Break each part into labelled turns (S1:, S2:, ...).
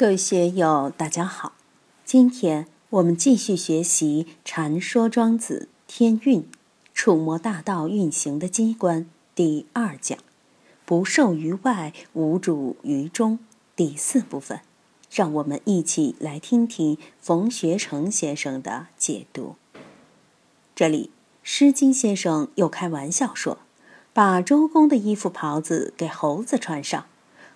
S1: 各位学友，大家好。今天我们继续学习《禅说庄子天运》，触摸大道运行的机关第二讲“不受于外，无主于中”第四部分。让我们一起来听听冯学成先生的解读。这里，《诗经》先生又开玩笑说：“把周公的衣服袍子给猴子穿上。”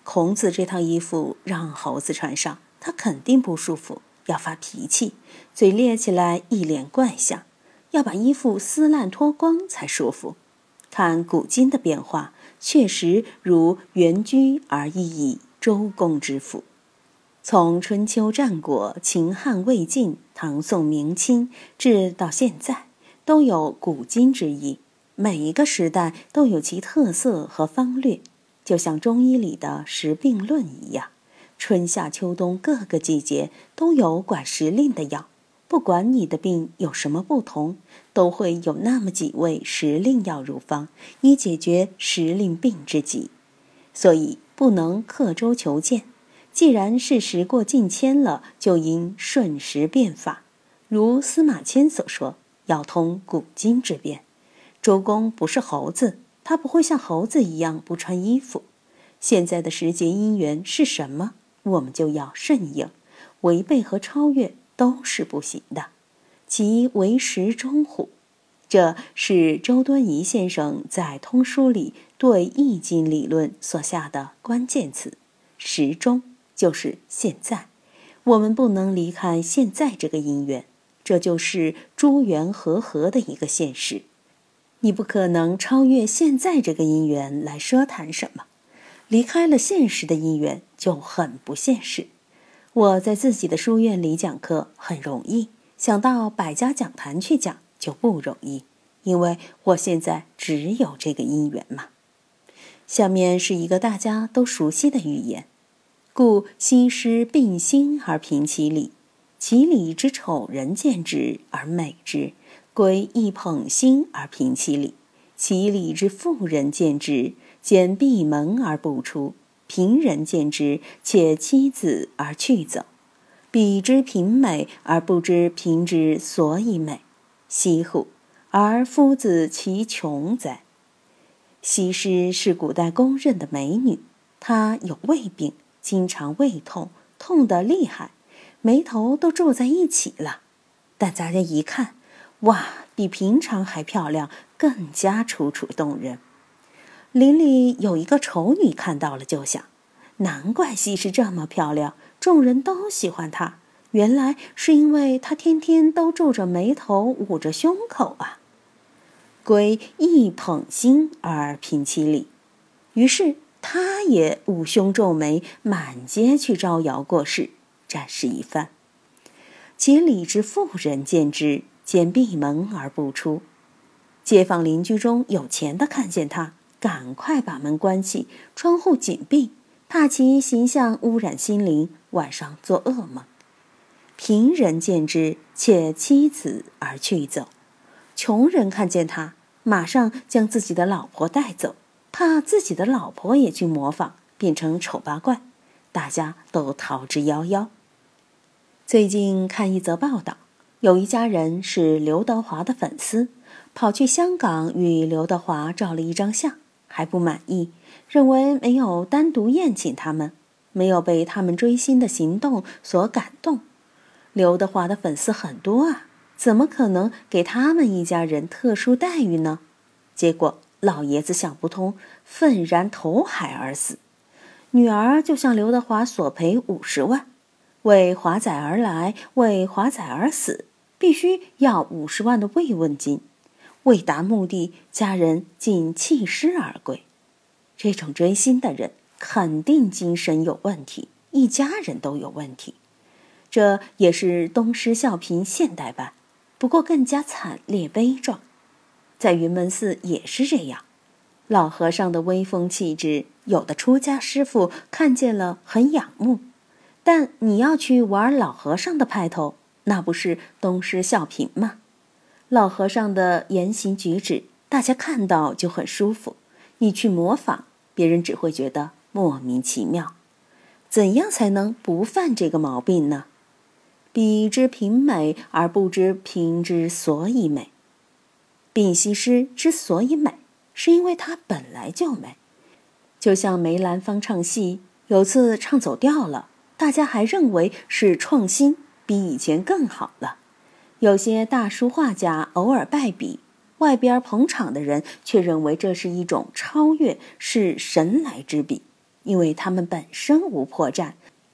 S1: 孔子这套衣服让猴子穿上，他肯定不舒服，要发脾气，嘴咧起来，一脸怪相，要把衣服撕烂脱光才舒服。看古今的变化，确实如原居而异矣。周公之府，从春秋战国、秦汉魏晋、唐宋明清，至到现在，都有古今之意。每一个时代都有其特色和方略。就像中医里的时病论一样，春夏秋冬各个季节都有管时令的药，不管你的病有什么不同，都会有那么几味时令药入方，以解决时令病之疾。所以不能刻舟求剑，既然是时过境迁了，就应顺时变法。如司马迁所说：“要通古今之变。”周公不是猴子。他不会像猴子一样不穿衣服。现在的时节因缘是什么，我们就要顺应，违背和超越都是不行的。即为时中乎？这是周敦颐先生在通书里对《易经》理论所下的关键词。时中就是现在，我们不能离开现在这个因缘，这就是诸缘和合的一个现实。你不可能超越现在这个因缘来奢谈什么，离开了现实的因缘就很不现实。我在自己的书院里讲课很容易，想到百家讲坛去讲就不容易，因为我现在只有这个因缘嘛。下面是一个大家都熟悉的语言：故西施并心而平其理，其理之丑人见之而美之。归一捧心而平其理，其理之妇人见之，兼闭门而不出；平人见之，且妻子而去走。彼之贫美而不知平之所以美，惜乎？而夫子其穷哉？西施是古代公认的美女，她有胃病，经常胃痛，痛得厉害，眉头都皱在一起了。但咱家一看。哇，比平常还漂亮，更加楚楚动人。林里有一个丑女看到了，就想：难怪西施这么漂亮，众人都喜欢她。原来是因为她天天都皱着眉头，捂着胸口啊。归一捧心而平其理，于是他也捂胸皱眉，满街去招摇过市，展示一番。其理之妇人见之。见闭门而不出，街坊邻居中有钱的看见他，赶快把门关起，窗户紧闭，怕其形象污染心灵，晚上做噩梦。贫人见之，且妻子而去走；穷人看见他，马上将自己的老婆带走，怕自己的老婆也去模仿，变成丑八怪，大家都逃之夭夭。最近看一则报道。有一家人是刘德华的粉丝，跑去香港与刘德华照了一张相，还不满意，认为没有单独宴请他们，没有被他们追星的行动所感动。刘德华的粉丝很多啊，怎么可能给他们一家人特殊待遇呢？结果老爷子想不通，愤然投海而死。女儿就向刘德华索赔五十万，为华仔而来，为华仔而死。必须要五十万的慰问金，为达目的，家人竟弃尸而归。这种追星的人肯定精神有问题，一家人都有问题。这也是东施效颦现代版，不过更加惨烈悲壮。在云门寺也是这样，老和尚的威风气质，有的出家师傅看见了很仰慕，但你要去玩老和尚的派头。那不是东施效颦吗？老和尚的言行举止，大家看到就很舒服。你去模仿，别人只会觉得莫名其妙。怎样才能不犯这个毛病呢？彼之平美而不知平之所以美。丙烯诗之所以美，是因为它本来就美。就像梅兰芳唱戏，有次唱走调了，大家还认为是创新，比以前更好了。有些大书画家偶尔败笔，外边捧场的人却认为这是一种超越，是神来之笔，因为他们本身无破绽，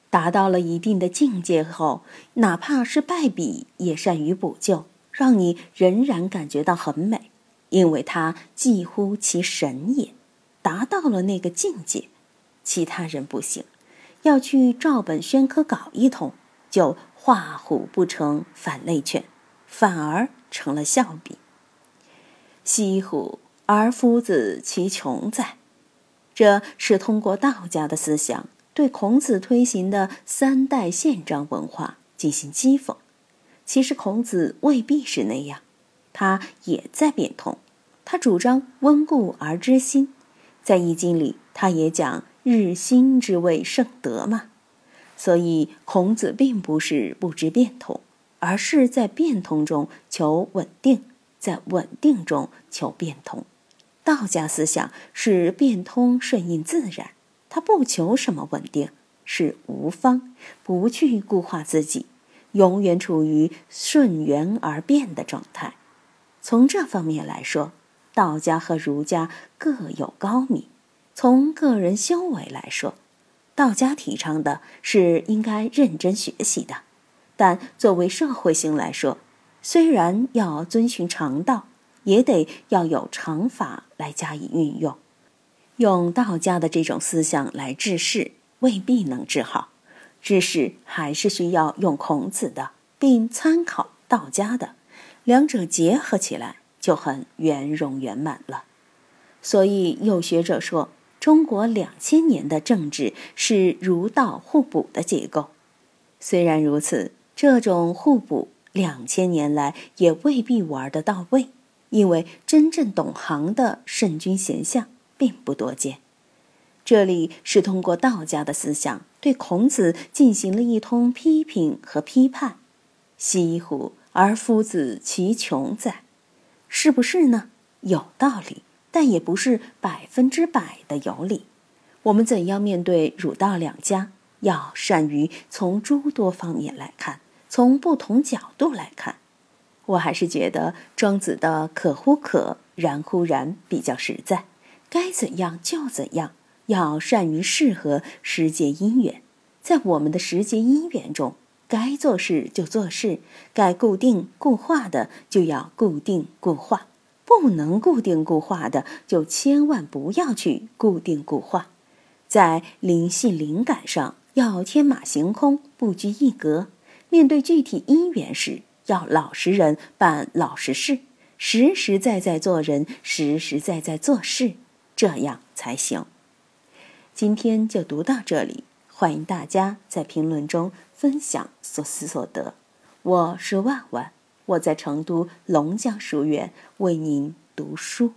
S1: 达到了一定的境界后，哪怕是败笔，也善于补救。让你仍然感觉到很美，因为它近乎其神也，达到了那个境界。其他人不行，要去照本宣科搞一通，就画虎不成反类犬，反而成了笑柄。西虎而夫子其穷哉？这是通过道家的思想对孔子推行的三代宪章文化进行讥讽。其实孔子未必是那样，他也在变通。他主张温故而知新，在《易经》里，他也讲日新之谓圣德嘛。所以孔子并不是不知变通，而是在变通中求稳定，在稳定中求变通。道家思想是变通顺应自然，他不求什么稳定，是无方，不去固化自己。永远处于顺缘而变的状态。从这方面来说，道家和儒家各有高明。从个人修为来说，道家提倡的是应该认真学习的；但作为社会性来说，虽然要遵循常道，也得要有常法来加以运用。用道家的这种思想来治世，未必能治好。治世还是需要用孔子的，并参考道家的，两者结合起来就很圆融圆满了。所以有学者说，中国两千年的政治是儒道互补的结构。虽然如此，这种互补两千年来也未必玩得到位，因为真正懂行的圣君贤相并不多见。这里是通过道家的思想对孔子进行了一通批评和批判。西湖而夫子其穷哉？是不是呢？有道理，但也不是百分之百的有理。我们怎样面对儒道两家？要善于从诸多方面来看，从不同角度来看。我还是觉得庄子的“可乎可，然乎然”比较实在，该怎样就怎样。要善于适合时节因缘，在我们的时节因缘中，该做事就做事，该固定固化的就要固定固化，不能固定固化的就千万不要去固定固化。在灵性灵感上要天马行空，不拘一格。面对具体因缘时，要老实人办老实事，实实在在做人，实实在在做事，这样才行。今天就读到这里，欢迎大家在评论中分享所思所得。我是万万，我在成都龙江书院为您读书。